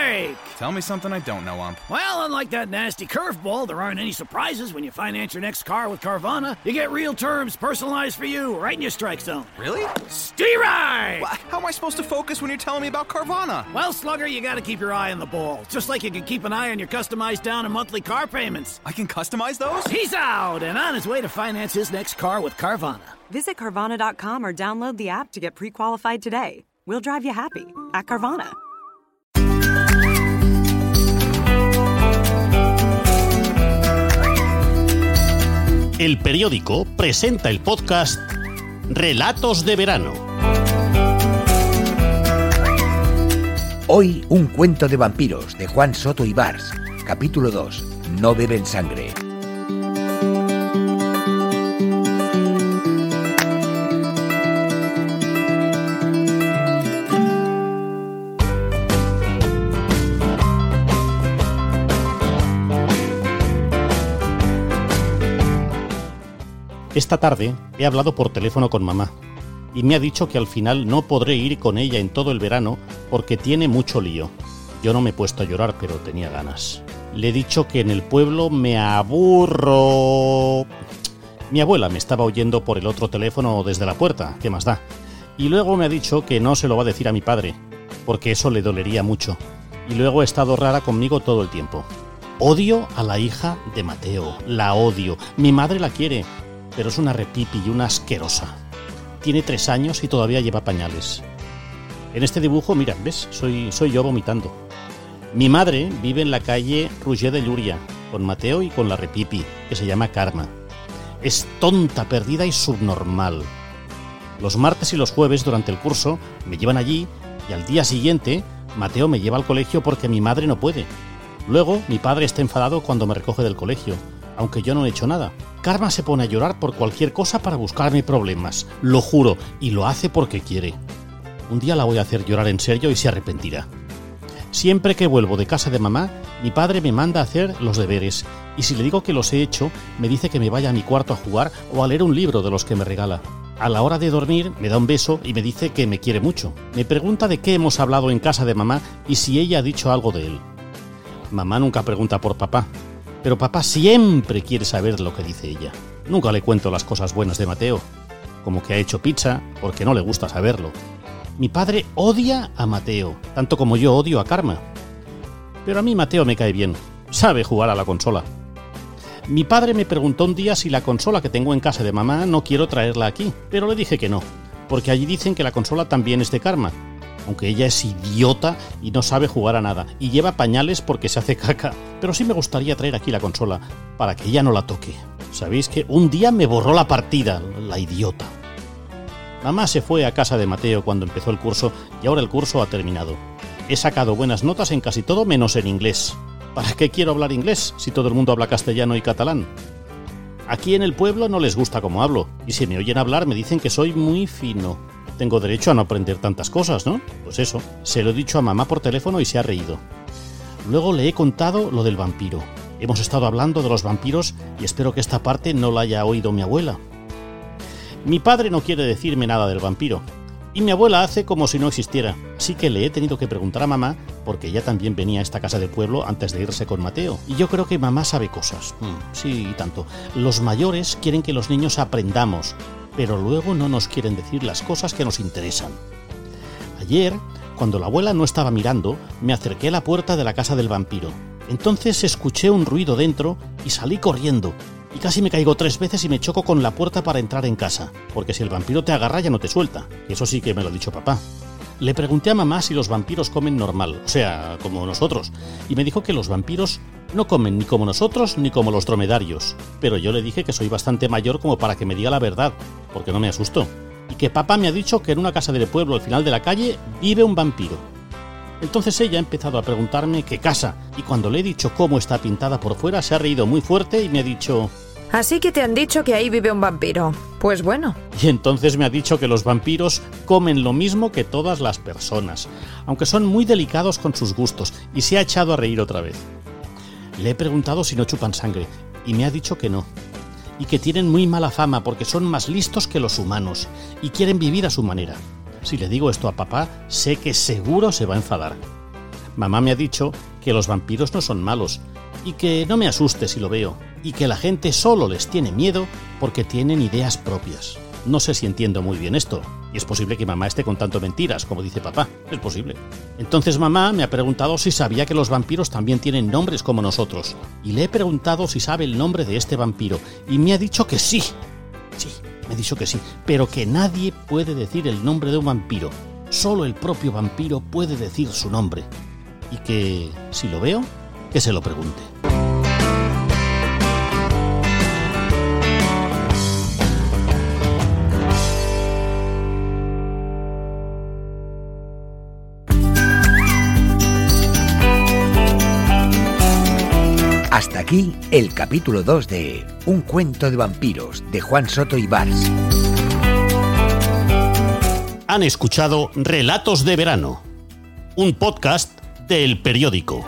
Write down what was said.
Strike! Tell me something I don't know, Ump. Well, unlike that nasty curveball, there aren't any surprises when you finance your next car with Carvana. You get real terms personalized for you right in your strike zone. Really? Steeride! Wha- How am I supposed to focus when you're telling me about Carvana? Well, Slugger, you gotta keep your eye on the ball. Just like you can keep an eye on your customized down and monthly car payments. I can customize those? He's out and on his way to finance his next car with Carvana. Visit Carvana.com or download the app to get pre qualified today. We'll drive you happy at Carvana. El periódico presenta el podcast Relatos de Verano. Hoy un cuento de vampiros de Juan Soto y Bars, capítulo 2, No beben sangre. Esta tarde he hablado por teléfono con mamá y me ha dicho que al final no podré ir con ella en todo el verano porque tiene mucho lío. Yo no me he puesto a llorar, pero tenía ganas. Le he dicho que en el pueblo me aburro. Mi abuela me estaba oyendo por el otro teléfono desde la puerta, ¿qué más da? Y luego me ha dicho que no se lo va a decir a mi padre, porque eso le dolería mucho. Y luego ha estado rara conmigo todo el tiempo. Odio a la hija de Mateo, la odio. Mi madre la quiere, pero es una repipi y una asquerosa. Tiene tres años y todavía lleva pañales. En este dibujo, mira, ¿ves? Soy, yo vomitando. Mi madre vive en la calle Rouget de Llúria, con Mateo y con la repipi, que se llama Karma. Es tonta, perdida y subnormal. Los martes y los jueves durante el curso me llevan allí y al día siguiente Mateo me lleva al colegio porque mi madre no puede. Luego mi padre está enfadado cuando me recoge del colegio, aunque yo no he hecho nada. Karma se pone a llorar por cualquier cosa para buscarme problemas, lo juro, y lo hace porque quiere. Un día la voy a hacer llorar en serio y se arrepentirá. Siempre que vuelvo de casa de mamá, mi padre me manda a hacer los deberes, y si le digo que los he hecho, me dice que me vaya a mi cuarto a jugar o a leer un libro de los que me regala. A la hora de dormir me da un beso y me dice que me quiere mucho. Me pregunta de qué hemos hablado en casa de mamá y si ella ha dicho algo de él. Mamá nunca pregunta por papá, pero papá siempre quiere saber lo que dice ella. Nunca le cuento las cosas buenas de Mateo, como que ha hecho pizza porque no le gusta saberlo. Mi padre odia a Mateo, tanto como yo odio a Karma. Pero a mí Mateo me cae bien, sabe jugar a la consola. Mi padre me preguntó un día si la consola que tengo en casa de mamá no quiero traerla aquí, pero le dije que no, porque allí dicen que la consola también es de Karma, aunque ella es idiota y no sabe jugar a nada, y lleva pañales porque se hace caca, pero sí me gustaría traer aquí la consola, para que ella no la toque. Sabéis que un día me borró la partida, la idiota. Mamá se fue a casa de Mateo cuando empezó el curso y ahora el curso ha terminado. He sacado buenas notas en casi todo menos en inglés. ¿Para qué quiero hablar inglés si todo el mundo habla castellano y catalán? Aquí en el pueblo no les gusta cómo hablo, y si me oyen hablar me dicen que soy muy fino. Tengo derecho a no aprender tantas cosas, ¿no? Pues eso, se lo he dicho a mamá por teléfono y se ha reído. Luego le he contado lo del vampiro. Hemos estado hablando de los vampiros y espero que esta parte no la haya oído mi abuela. Mi padre no quiere decirme nada del vampiro. Y mi abuela hace como si no existiera. Así que le he tenido que preguntar a mamá, porque ella también venía a esta casa de pueblo antes de irse con Mateo. Y yo creo que mamá sabe cosas. Mm, sí, tanto. Los mayores quieren que los niños aprendamos, pero luego no nos quieren decir las cosas que nos interesan. Ayer, cuando la abuela no estaba mirando, me acerqué a la puerta de la casa del vampiro. Entonces escuché un ruido dentro y salí corriendo. Y casi me caigo tres veces y me choco con la puerta para entrar en casa, porque si el vampiro te agarra ya no te suelta. Eso sí que me lo ha dicho papá. Le pregunté a mamá si los vampiros comen normal, o sea, como nosotros, y me dijo que los vampiros no comen ni como nosotros ni como los dromedarios, pero yo le dije que soy bastante mayor como para que me diga la verdad, porque no me asustó, y que papá me ha dicho que en una casa del pueblo al final de la calle vive un vampiro. Entonces ella ha empezado a preguntarme qué casa, y cuando le he dicho cómo está pintada por fuera, se ha reído muy fuerte y me ha dicho... Así que te han dicho que ahí vive un vampiro. Pues bueno, Y entonces me ha dicho que los vampiros comen lo mismo que todas las personas, aunque son muy delicados con sus gustos, y se ha echado a reír otra vez. Le he preguntado si no chupan sangre, y me ha dicho que no, y que tienen muy mala fama porque son más listos que los humanos, y quieren vivir a su manera. Si le digo esto a papá, sé que seguro se va a enfadar. Mamá me ha dicho que los vampiros no son malos y que no me asuste si lo veo y que la gente solo les tiene miedo porque tienen ideas propias. No sé si entiendo muy bien esto, es posible que mamá esté contando mentiras, como dice papá, es posible. Entonces mamá me ha preguntado si sabía que los vampiros también tienen nombres como nosotros, y le he preguntado si sabe el nombre de este vampiro, y me ha dicho que sí. Sí, me ha dicho que sí, pero que nadie puede decir el nombre de un vampiro, solo el propio vampiro puede decir su nombre, y que, si lo veo, que se lo pregunte. Aquí el capítulo 2 de Un cuento de vampiros de Juan Soto y Bars. Han escuchado Relatos de Verano, un podcast del periódico.